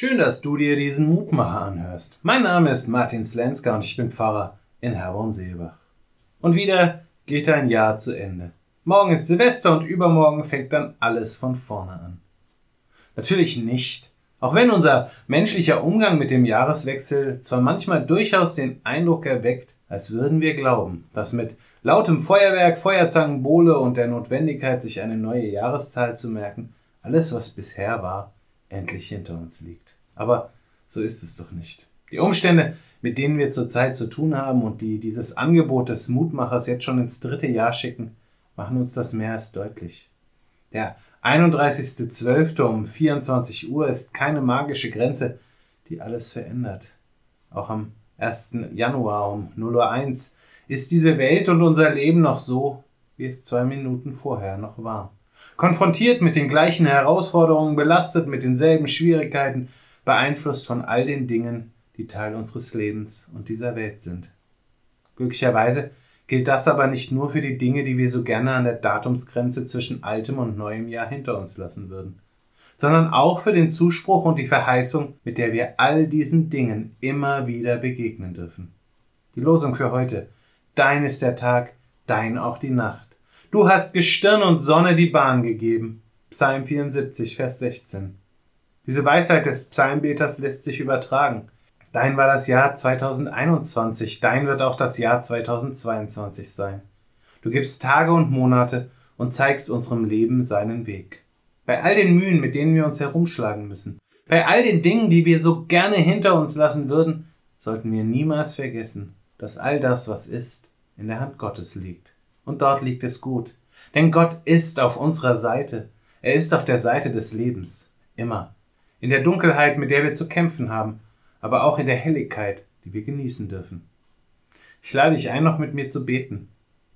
Schön, dass du dir diesen Mutmacher anhörst. Mein Name ist Martin Slenska und ich bin Pfarrer in Herborn-Seebach. Und wieder geht ein Jahr zu Ende. Morgen ist Silvester und übermorgen fängt dann alles von vorne an. Natürlich nicht. Auch wenn unser menschlicher Umgang mit dem Jahreswechsel zwar manchmal durchaus den Eindruck erweckt, als würden wir glauben, dass mit lautem Feuerwerk, Feuerzangen, Bohle und der Notwendigkeit, sich eine neue Jahreszahl zu merken, alles, was bisher war, endlich hinter uns liegt. Aber so ist es doch nicht. Die Umstände, mit denen wir zurzeit zu tun haben und die dieses Angebot des Mutmachers jetzt schon ins dritte Jahr schicken, machen uns das mehr als deutlich. Der 31.12. um 24 Uhr ist keine magische Grenze, die alles verändert. Auch am 1. Januar um 0 Uhr 1 ist diese Welt und unser Leben noch so, wie es zwei Minuten vorher noch war. Konfrontiert mit den gleichen Herausforderungen, belastet mit denselben Schwierigkeiten, beeinflusst von all den Dingen, die Teil unseres Lebens und dieser Welt sind. Glücklicherweise gilt das aber nicht nur für die Dinge, die wir so gerne an der Datumsgrenze zwischen altem und neuem Jahr hinter uns lassen würden, sondern auch für den Zuspruch und die Verheißung, mit der wir all diesen Dingen immer wieder begegnen dürfen. Die Losung für heute Dein ist der Tag, dein auch die Nacht. Du hast Gestirn und Sonne die Bahn gegeben. Psalm 74, Vers 16. Diese Weisheit des Psalmbeters lässt sich übertragen. Dein war das Jahr 2021, dein wird auch das Jahr 2022 sein. Du gibst Tage und Monate und zeigst unserem Leben seinen Weg. Bei all den Mühen, mit denen wir uns herumschlagen müssen, bei all den Dingen, die wir so gerne hinter uns lassen würden, sollten wir niemals vergessen, dass all das, was ist, in der Hand Gottes liegt. Und dort liegt es gut. Denn Gott ist auf unserer Seite. Er ist auf der Seite des Lebens. Immer. In der Dunkelheit, mit der wir zu kämpfen haben, aber auch in der Helligkeit, die wir genießen dürfen. Ich lade dich ein, noch mit mir zu beten.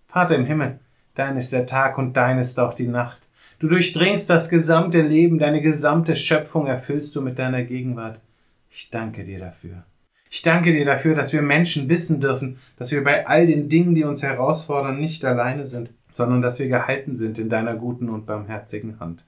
Vater im Himmel, dein ist der Tag und dein ist auch die Nacht. Du durchdringst das gesamte Leben, deine gesamte Schöpfung erfüllst du mit deiner Gegenwart. Ich danke dir dafür. Ich danke dir dafür, dass wir Menschen wissen dürfen, dass wir bei all den Dingen, die uns herausfordern, nicht alleine sind, sondern dass wir gehalten sind in deiner guten und barmherzigen Hand.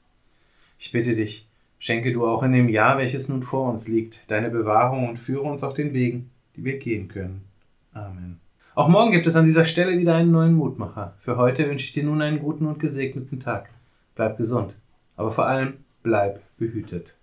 Ich bitte dich, Schenke du auch in dem Jahr, welches nun vor uns liegt, deine Bewahrung und führe uns auf den Wegen, die wir gehen können. Amen. Auch morgen gibt es an dieser Stelle wieder einen neuen Mutmacher. Für heute wünsche ich dir nun einen guten und gesegneten Tag. Bleib gesund, aber vor allem bleib behütet.